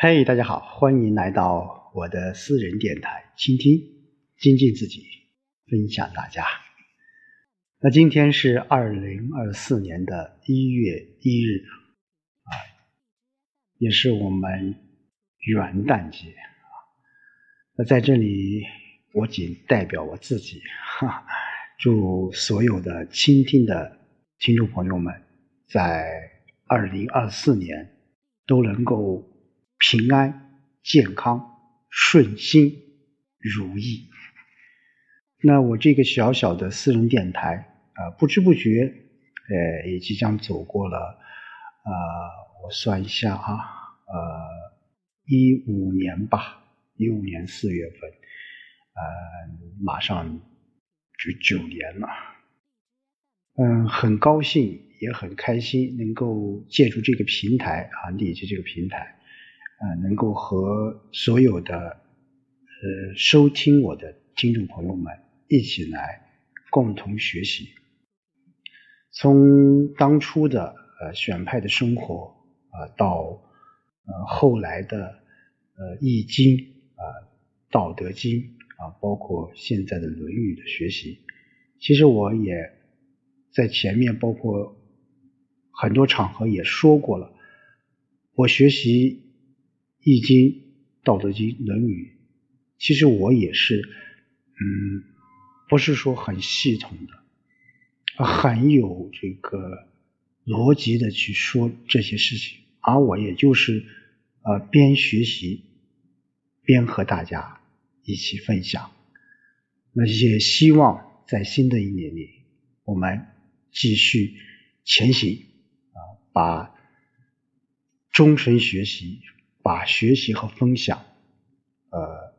嘿，大家好，欢迎来到我的私人电台，倾听、精进自己，分享大家。那今天是二零二四年的一月一日啊，也是我们元旦节啊。那在这里，我仅代表我自己，哈，祝所有的倾听的听众朋友们，在二零二四年都能够。平安、健康、顺心、如意。那我这个小小的私人电台啊，不知不觉，呃，也即将走过了，呃，我算一下啊，呃，一五年吧，一五年四月份，呃，马上就九年了。嗯，很高兴，也很开心，能够借助这个平台啊，理解这个平台。啊，能够和所有的呃收听我的听众朋友们一起来共同学习，从当初的呃选派的生活啊，到呃后来的呃易经啊、道德经啊，包括现在的论语的学习，其实我也在前面包括很多场合也说过了，我学习。易经、道德经、论语，其实我也是，嗯，不是说很系统的，很有这个逻辑的去说这些事情，而我也就是呃边学习边和大家一起分享。那也希望在新的一年里，我们继续前行啊，把终身学习。把学习和分享，呃，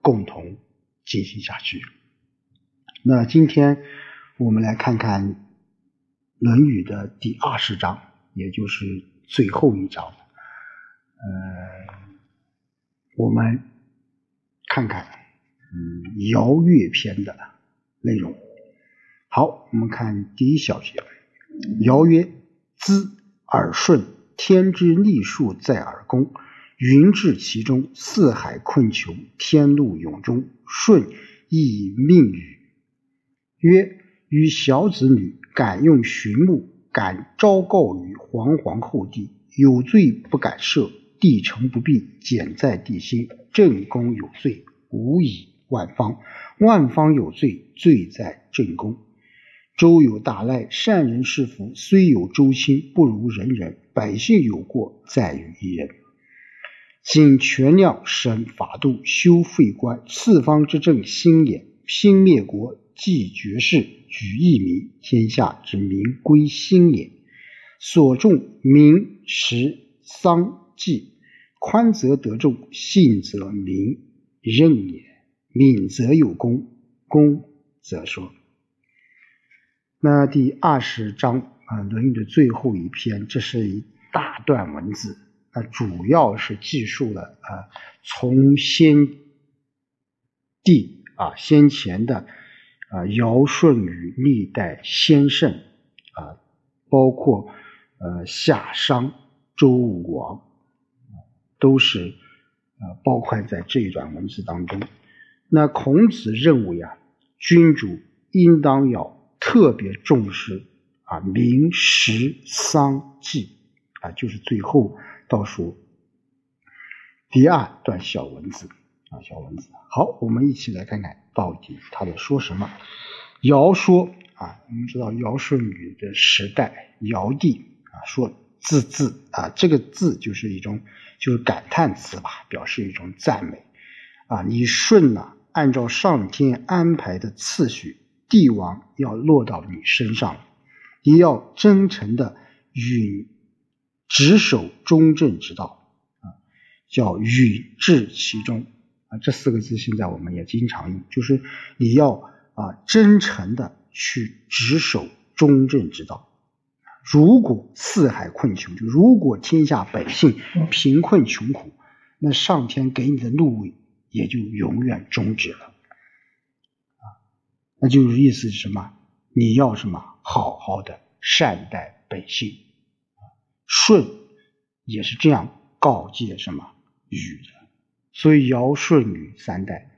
共同进行下去。那今天我们来看看《论语》的第二十章，也就是最后一章。呃，我们看看嗯《尧乐篇》的内容。好，我们看第一小节：尧曰：“兹耳顺。”天之利数在耳弓，云至其中，四海困穷，天路永终。舜亦命语曰：“与小子女敢用寻木，敢昭告于皇皇后帝，有罪不敢赦，地成不必，简在帝心。正宫有罪，无以万方；万方有罪，罪在正宫。”周有大赖，善人是福，虽有周亲，不如人人。百姓有过，在于一人。谨权量审法度，修废官，四方之政兴也。兴灭国，继绝世，举义民，天下之民归心也。所重民食丧祭，宽则得众，信则民任也。敏则有功，功则说。那第二十章啊，《论语》的最后一篇，这是一大段文字，那主要是记述了啊，从先帝啊先前的啊尧舜禹历代先圣啊，包括呃夏商周武王，都是啊包含在这一段文字当中。那孔子认为啊，君主应当要。特别重视啊，民食丧祭啊，就是最后倒数第二段小文字啊，小文字。好，我们一起来看看到底他在说什么。尧说啊，我们知道尧舜禹的时代，尧帝啊说字字啊，这个字就是一种就是感叹词吧，表示一种赞美啊。你舜呢，按照上天安排的次序。帝王要落到你身上，你要真诚的与执守中正之道啊，叫与治其中啊，这四个字现在我们也经常用，就是你要啊真诚的去执守中正之道。如果四海困穷，就如果天下百姓贫困穷苦，那上天给你的禄位也就永远终止了。那就是意思是什么？你要什么？好好的善待百姓。舜也是这样告诫什么禹的。所以尧舜禹三代，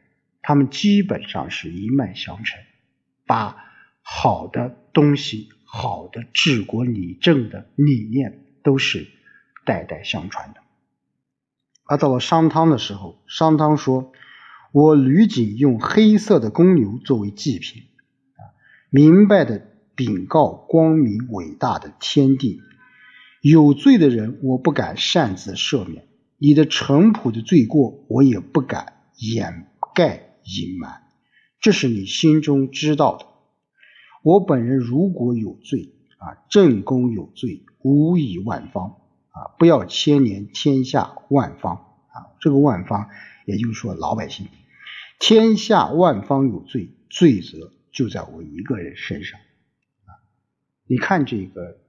他们基本上是一脉相承，把好的东西、好的治国理政的理念都是代代相传的。而到了商汤的时候，商汤说：“我吕景用黑色的公牛作为祭品，啊，明白的禀告光明伟大的天地，有罪的人我不敢擅自赦免。”你的淳朴的罪过，我也不敢掩盖隐瞒，这是你心中知道的。我本人如果有罪啊，正宫有罪，无以万方啊，不要牵连天下万方啊。这个万方，也就是说老百姓，天下万方有罪，罪责就在我一个人身上啊。你看这个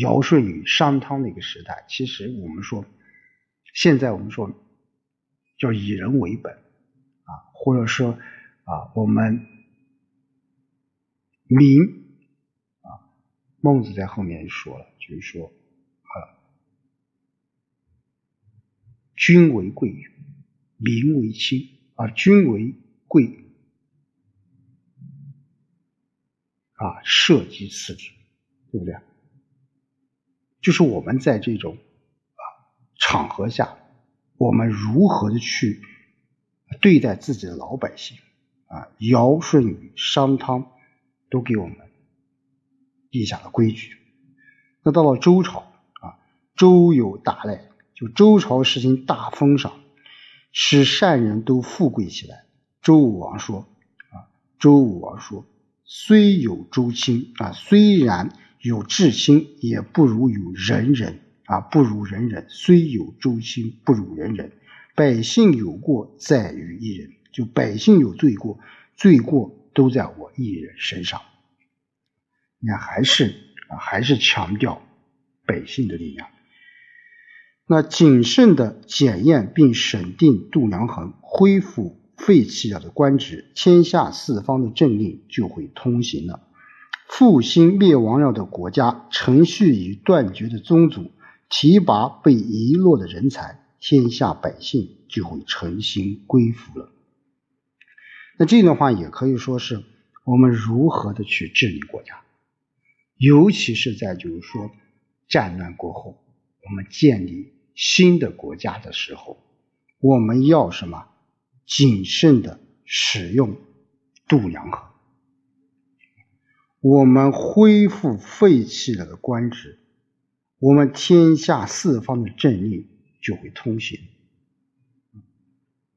尧舜禹商汤那个时代，其实我们说。现在我们说叫以人为本啊，或者说啊，我们民啊，孟子在后面说了，就是说啊，君为贵，民为轻啊，君为贵啊，社稷次之，对不对？就是我们在这种啊。场合下，我们如何的去对待自己的老百姓啊？尧舜禹商汤都给我们立下了规矩。那到了周朝啊，周有大赖，就周朝实行大封赏，使善人都富贵起来。周武王说啊，周武王说，虽有周亲啊，虽然有至亲，也不如有仁人。啊，不如人人，虽有周亲，不如人人。百姓有过，在于一人。就百姓有罪过，罪过都在我一人身上。你看，还是啊，还是强调百姓的力量。那谨慎的检验并审定度量衡，恢复废弃了的官职，天下四方的政令就会通行了。复兴灭亡了的国家，承续已断绝的宗族。提拔被遗落的人才，天下百姓就会诚心归服了。那这段话也可以说是我们如何的去治理国家，尤其是在就是说战乱过后，我们建立新的国家的时候，我们要什么谨慎的使用度量衡，我们恢复废弃了的官职。我们天下四方的政令就会通行。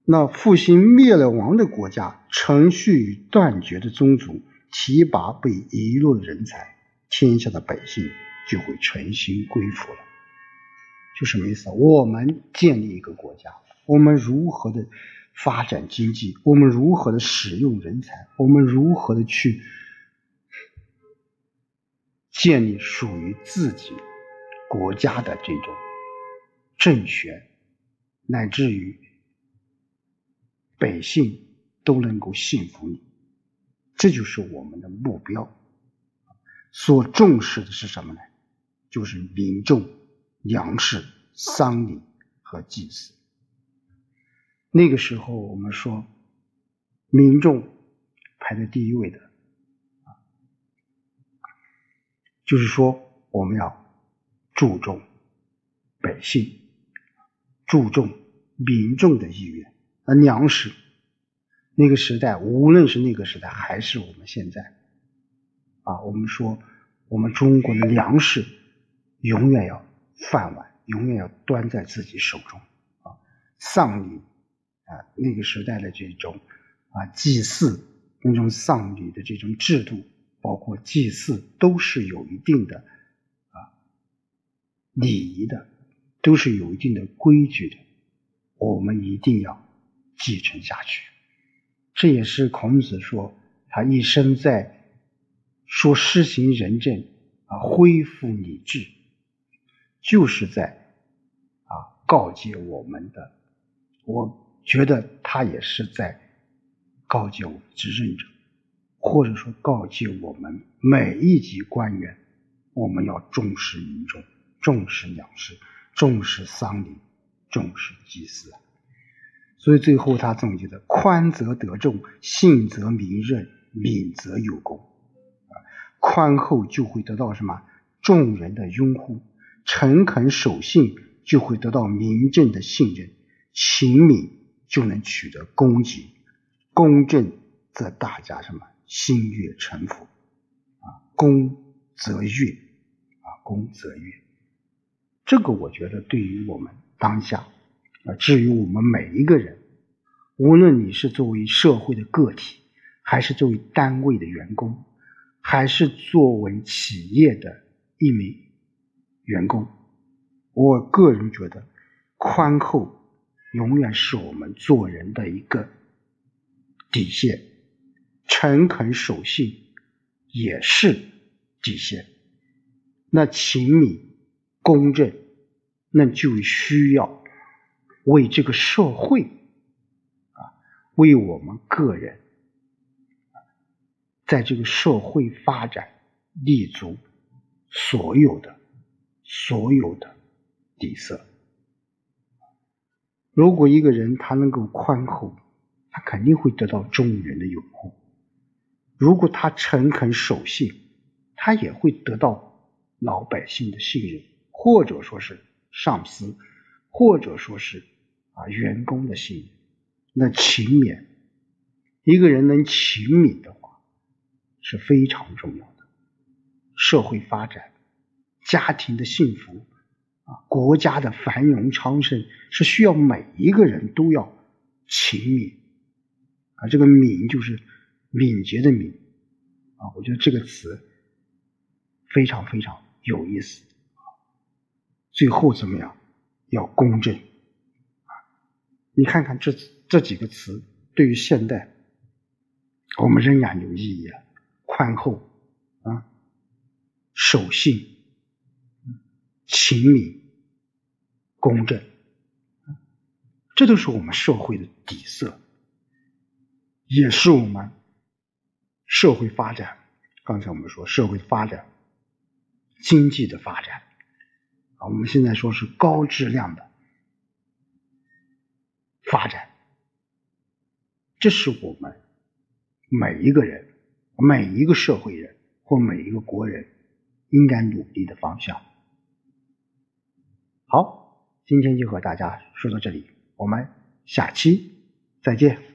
那复兴灭了亡的国家，承续与断绝的宗族，提拔被遗落的人才，天下的百姓就会诚心归服了。就什么意思？我们建立一个国家，我们如何的发展经济？我们如何的使用人才？我们如何的去建立属于自己？国家的这种政权，乃至于百姓都能够信服你，这就是我们的目标。所重视的是什么呢？就是民众、粮食、丧礼和祭祀。那个时候，我们说民众排在第一位的，就是说我们要。注重百姓，注重民众的意愿。而粮食，那个时代，无论是那个时代，还是我们现在，啊，我们说，我们中国的粮食永远要饭碗，永远要端在自己手中。啊，丧礼啊，那个时代的这种啊祭祀，那种丧礼的这种制度，包括祭祀，都是有一定的啊。礼仪的都是有一定的规矩的，我们一定要继承下去。这也是孔子说他一生在说施行仁政啊，恢复礼制，就是在啊告诫我们的。我觉得他也是在告诫我们执政者，或者说告诫我们每一级官员，我们要重视民众。重视粮食，重视丧礼，重视祭祀。所以最后他总结的：宽则得众，信则民任，敏则有功。宽厚就会得到什么？众人的拥护。诚恳守信就会得到民政的信任。勤敏就能取得功绩。公正则大家什么？心悦诚服。啊，公则悦。啊，公则悦。这个我觉得对于我们当下。啊，至于我们每一个人，无论你是作为社会的个体，还是作为单位的员工，还是作为企业的一名员工，我个人觉得，宽厚永远是我们做人的一个底线，诚恳守信也是底线。那勤敏公正，那就需要。为这个社会啊，为我们个人，在这个社会发展立足所有的所有的底色。如果一个人他能够宽厚，他肯定会得到众人的拥护；如果他诚恳守信，他也会得到老百姓的信任，或者说是上司，或者说是。啊，员工的信任，那勤勉，一个人能勤勉的话是非常重要的。社会发展、家庭的幸福啊，国家的繁荣昌盛是需要每一个人都要勤勉啊。这个敏就是敏捷的敏啊，我觉得这个词非常非常有意思最后怎么样？要公正。啊你看看这这几个词，对于现代，我们仍然有意义啊！宽厚啊，守信，勤敏，公正，这都是我们社会的底色，也是我们社会发展。刚才我们说社会的发展、经济的发展啊，我们现在说是高质量的。发展，这是我们每一个人、每一个社会人或每一个国人应该努力的方向。好，今天就和大家说到这里，我们下期再见。